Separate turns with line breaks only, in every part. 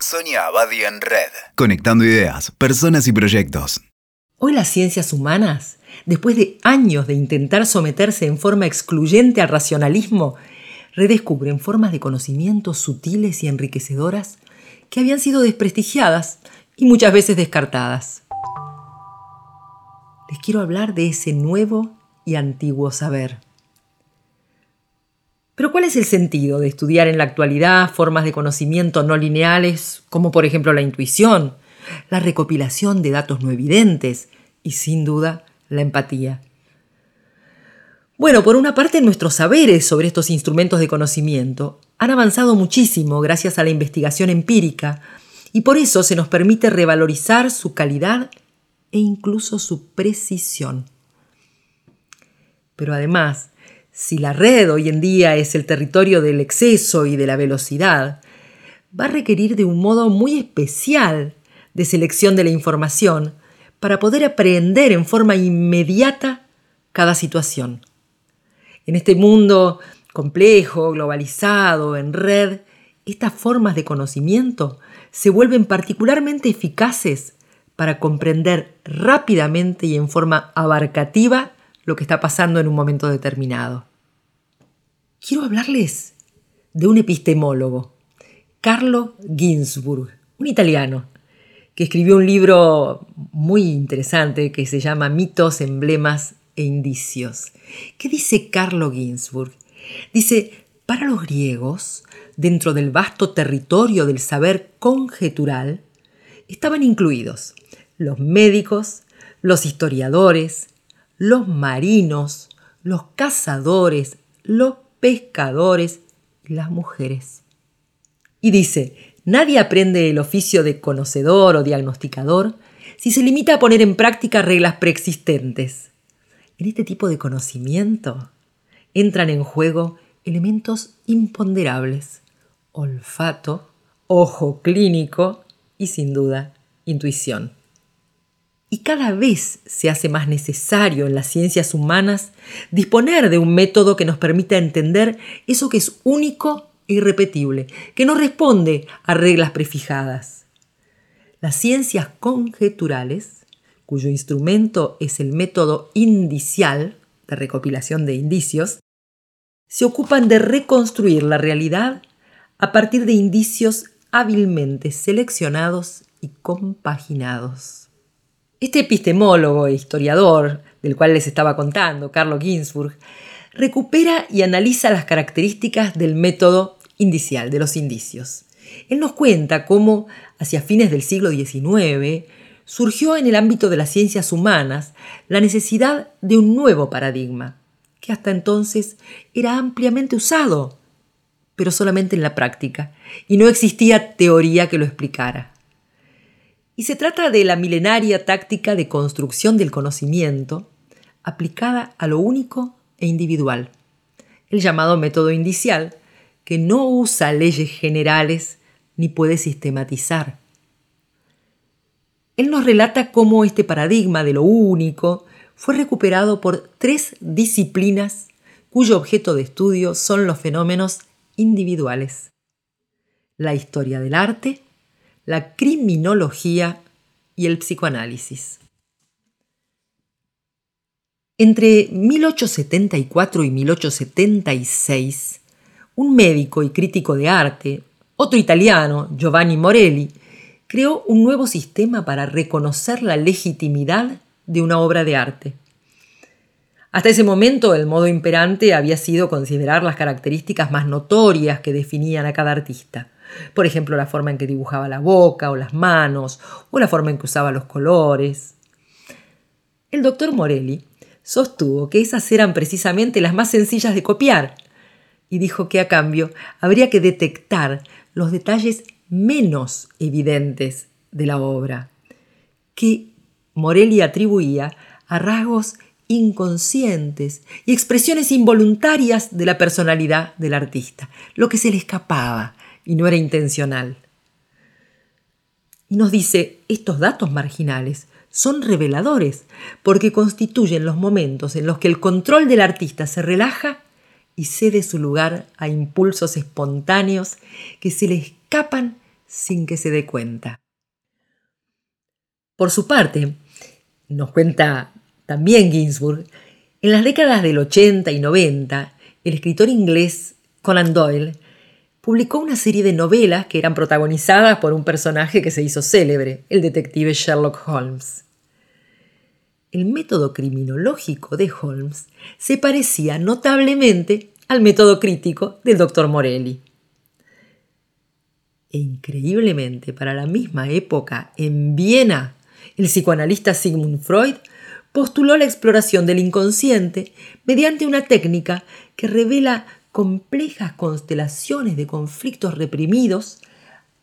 Sonia Abadi en Red. Conectando ideas, personas y proyectos.
Hoy las ciencias humanas, después de años de intentar someterse en forma excluyente al racionalismo, redescubren formas de conocimiento sutiles y enriquecedoras que habían sido desprestigiadas y muchas veces descartadas. Les quiero hablar de ese nuevo y antiguo saber. Pero ¿cuál es el sentido de estudiar en la actualidad formas de conocimiento no lineales, como por ejemplo la intuición, la recopilación de datos no evidentes y sin duda la empatía? Bueno, por una parte nuestros saberes sobre estos instrumentos de conocimiento han avanzado muchísimo gracias a la investigación empírica y por eso se nos permite revalorizar su calidad e incluso su precisión. Pero además, si la red hoy en día es el territorio del exceso y de la velocidad, va a requerir de un modo muy especial de selección de la información para poder aprender en forma inmediata cada situación. En este mundo complejo, globalizado, en red, estas formas de conocimiento se vuelven particularmente eficaces para comprender rápidamente y en forma abarcativa lo que está pasando en un momento determinado. Quiero hablarles de un epistemólogo, Carlo Ginzburg, un italiano, que escribió un libro muy interesante que se llama Mitos, Emblemas e Indicios. ¿Qué dice Carlo Ginzburg? Dice, para los griegos, dentro del vasto territorio del saber conjetural, estaban incluidos los médicos, los historiadores, los marinos, los cazadores, los pescadores y las mujeres. Y dice, nadie aprende el oficio de conocedor o diagnosticador si se limita a poner en práctica reglas preexistentes. En este tipo de conocimiento entran en juego elementos imponderables, olfato, ojo clínico y sin duda intuición. Y cada vez se hace más necesario en las ciencias humanas disponer de un método que nos permita entender eso que es único e irrepetible, que no responde a reglas prefijadas. Las ciencias conjeturales, cuyo instrumento es el método indicial de recopilación de indicios, se ocupan de reconstruir la realidad a partir de indicios hábilmente seleccionados y compaginados. Este epistemólogo e historiador, del cual les estaba contando, Carlo Ginzburg, recupera y analiza las características del método indicial, de los indicios. Él nos cuenta cómo, hacia fines del siglo XIX, surgió en el ámbito de las ciencias humanas la necesidad de un nuevo paradigma, que hasta entonces era ampliamente usado, pero solamente en la práctica, y no existía teoría que lo explicara. Y se trata de la milenaria táctica de construcción del conocimiento aplicada a lo único e individual, el llamado método indicial, que no usa leyes generales ni puede sistematizar. Él nos relata cómo este paradigma de lo único fue recuperado por tres disciplinas cuyo objeto de estudio son los fenómenos individuales. La historia del arte, la criminología y el psicoanálisis. Entre 1874 y 1876, un médico y crítico de arte, otro italiano, Giovanni Morelli, creó un nuevo sistema para reconocer la legitimidad de una obra de arte. Hasta ese momento el modo imperante había sido considerar las características más notorias que definían a cada artista. Por ejemplo, la forma en que dibujaba la boca o las manos, o la forma en que usaba los colores. El doctor Morelli sostuvo que esas eran precisamente las más sencillas de copiar y dijo que a cambio habría que detectar los detalles menos evidentes de la obra, que Morelli atribuía a rasgos inconscientes y expresiones involuntarias de la personalidad del artista, lo que se le escapaba, y no era intencional. Y nos dice, estos datos marginales son reveladores porque constituyen los momentos en los que el control del artista se relaja y cede su lugar a impulsos espontáneos que se le escapan sin que se dé cuenta. Por su parte, nos cuenta también Ginsburg, en las décadas del 80 y 90, el escritor inglés Conan Doyle publicó una serie de novelas que eran protagonizadas por un personaje que se hizo célebre, el detective Sherlock Holmes. El método criminológico de Holmes se parecía notablemente al método crítico del doctor Morelli. E increíblemente, para la misma época, en Viena, el psicoanalista Sigmund Freud postuló la exploración del inconsciente mediante una técnica que revela complejas constelaciones de conflictos reprimidos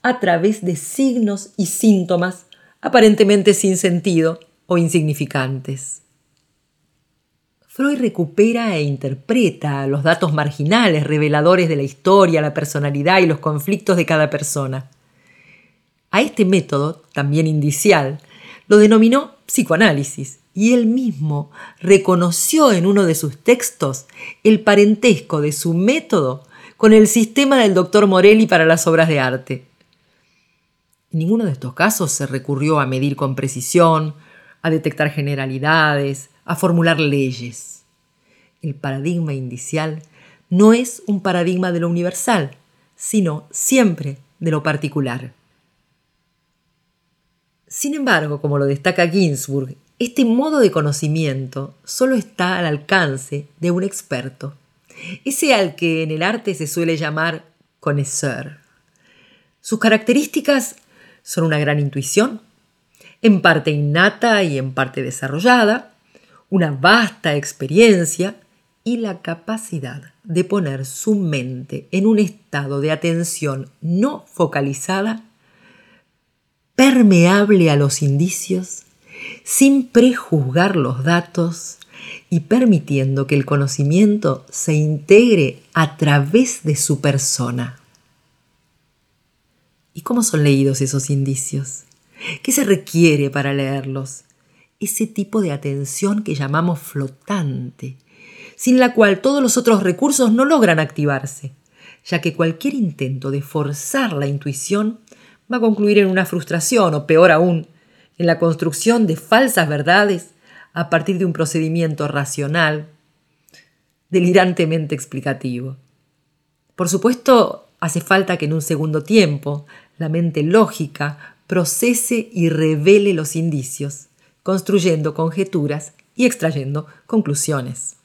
a través de signos y síntomas aparentemente sin sentido o insignificantes. Freud recupera e interpreta los datos marginales reveladores de la historia, la personalidad y los conflictos de cada persona. A este método, también indicial, lo denominó psicoanálisis y él mismo reconoció en uno de sus textos el parentesco de su método con el sistema del doctor Morelli para las obras de arte. En ninguno de estos casos se recurrió a medir con precisión, a detectar generalidades, a formular leyes. El paradigma indicial no es un paradigma de lo universal, sino siempre de lo particular. Sin embargo, como lo destaca Ginsburg este modo de conocimiento solo está al alcance de un experto, ese al que en el arte se suele llamar connoisseur. Sus características son una gran intuición, en parte innata y en parte desarrollada, una vasta experiencia y la capacidad de poner su mente en un estado de atención no focalizada, permeable a los indicios sin prejuzgar los datos y permitiendo que el conocimiento se integre a través de su persona. ¿Y cómo son leídos esos indicios? ¿Qué se requiere para leerlos? Ese tipo de atención que llamamos flotante, sin la cual todos los otros recursos no logran activarse, ya que cualquier intento de forzar la intuición va a concluir en una frustración o peor aún, en la construcción de falsas verdades a partir de un procedimiento racional, delirantemente explicativo. Por supuesto, hace falta que en un segundo tiempo la mente lógica procese y revele los indicios, construyendo conjeturas y extrayendo conclusiones.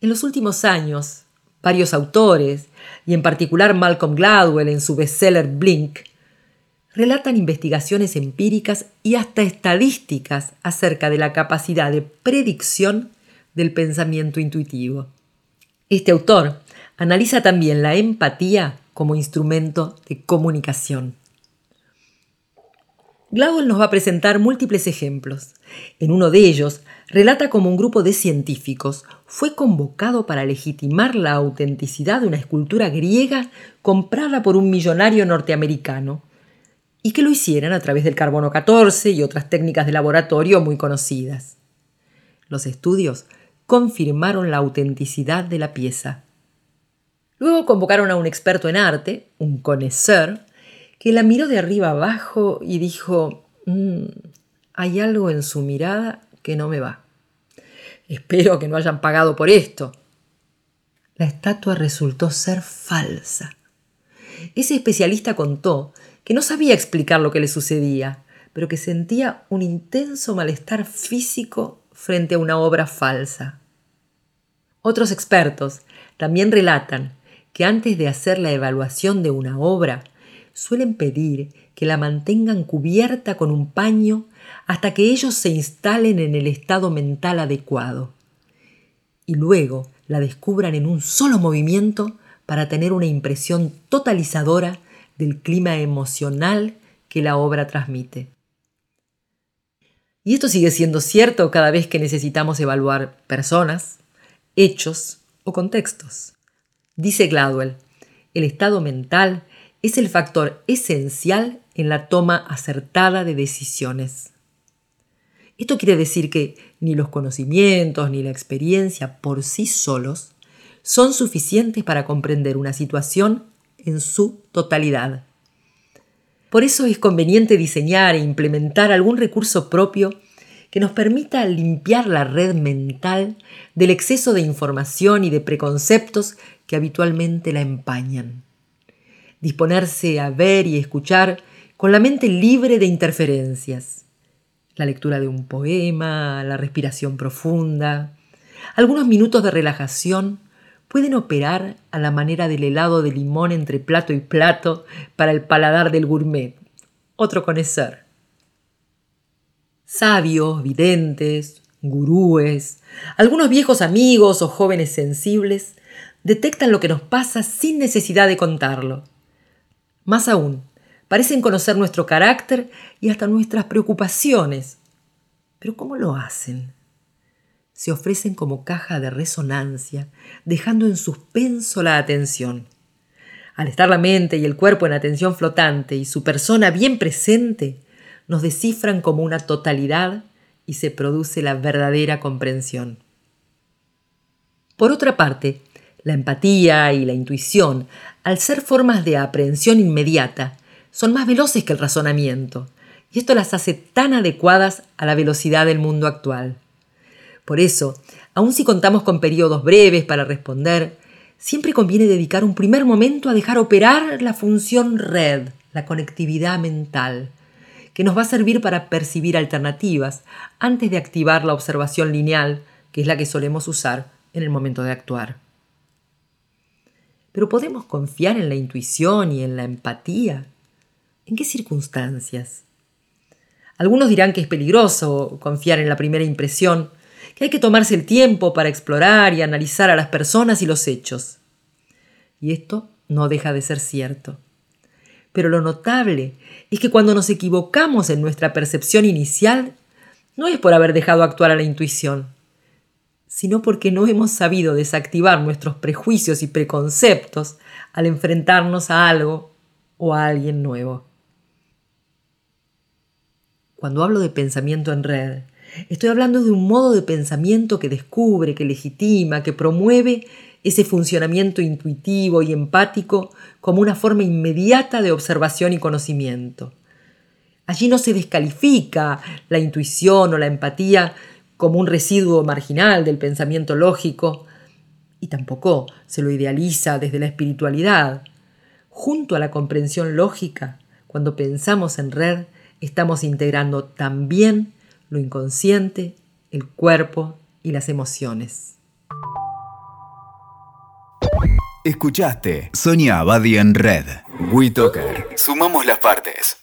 En los últimos años, varios autores, y en particular Malcolm Gladwell en su bestseller Blink, relatan investigaciones empíricas y hasta estadísticas acerca de la capacidad de predicción del pensamiento intuitivo. Este autor analiza también la empatía como instrumento de comunicación. Gladwell nos va a presentar múltiples ejemplos. En uno de ellos, relata cómo un grupo de científicos fue convocado para legitimar la autenticidad de una escultura griega comprada por un millonario norteamericano y que lo hicieran a través del carbono 14 y otras técnicas de laboratorio muy conocidas. Los estudios confirmaron la autenticidad de la pieza. Luego convocaron a un experto en arte, un connoisseur, que la miró de arriba abajo y dijo, mm, hay algo en su mirada que no me va. Espero que no hayan pagado por esto. La estatua resultó ser falsa. Ese especialista contó que no sabía explicar lo que le sucedía, pero que sentía un intenso malestar físico frente a una obra falsa. Otros expertos también relatan que antes de hacer la evaluación de una obra, suelen pedir que la mantengan cubierta con un paño hasta que ellos se instalen en el estado mental adecuado. Y luego la descubran en un solo movimiento para tener una impresión totalizadora del clima emocional que la obra transmite. Y esto sigue siendo cierto cada vez que necesitamos evaluar personas, hechos o contextos. Dice Gladwell, el estado mental es el factor esencial en la toma acertada de decisiones. Esto quiere decir que ni los conocimientos ni la experiencia por sí solos son suficientes para comprender una situación en su totalidad. Por eso es conveniente diseñar e implementar algún recurso propio que nos permita limpiar la red mental del exceso de información y de preconceptos que habitualmente la empañan. Disponerse a ver y escuchar con la mente libre de interferencias. La lectura de un poema, la respiración profunda, algunos minutos de relajación pueden operar a la manera del helado de limón entre plato y plato para el paladar del gourmet, otro conocer. Sabios, videntes, gurúes, algunos viejos amigos o jóvenes sensibles detectan lo que nos pasa sin necesidad de contarlo. Más aún, parecen conocer nuestro carácter y hasta nuestras preocupaciones. Pero ¿cómo lo hacen? Se ofrecen como caja de resonancia, dejando en suspenso la atención. Al estar la mente y el cuerpo en atención flotante y su persona bien presente, nos descifran como una totalidad y se produce la verdadera comprensión. Por otra parte, la empatía y la intuición, al ser formas de aprehensión inmediata, son más veloces que el razonamiento, y esto las hace tan adecuadas a la velocidad del mundo actual. Por eso, aun si contamos con periodos breves para responder, siempre conviene dedicar un primer momento a dejar operar la función red, la conectividad mental, que nos va a servir para percibir alternativas antes de activar la observación lineal, que es la que solemos usar en el momento de actuar. Pero podemos confiar en la intuición y en la empatía. ¿En qué circunstancias? Algunos dirán que es peligroso confiar en la primera impresión, que hay que tomarse el tiempo para explorar y analizar a las personas y los hechos. Y esto no deja de ser cierto. Pero lo notable es que cuando nos equivocamos en nuestra percepción inicial, no es por haber dejado actuar a la intuición, sino porque no hemos sabido desactivar nuestros prejuicios y preconceptos al enfrentarnos a algo o a alguien nuevo. Cuando hablo de pensamiento en red, Estoy hablando de un modo de pensamiento que descubre, que legitima, que promueve ese funcionamiento intuitivo y empático como una forma inmediata de observación y conocimiento. Allí no se descalifica la intuición o la empatía como un residuo marginal del pensamiento lógico y tampoco se lo idealiza desde la espiritualidad. Junto a la comprensión lógica, cuando pensamos en red, estamos integrando también lo inconsciente, el cuerpo y las emociones.
Escuchaste Sonia Abadi en Red. WeToker. Sumamos las partes.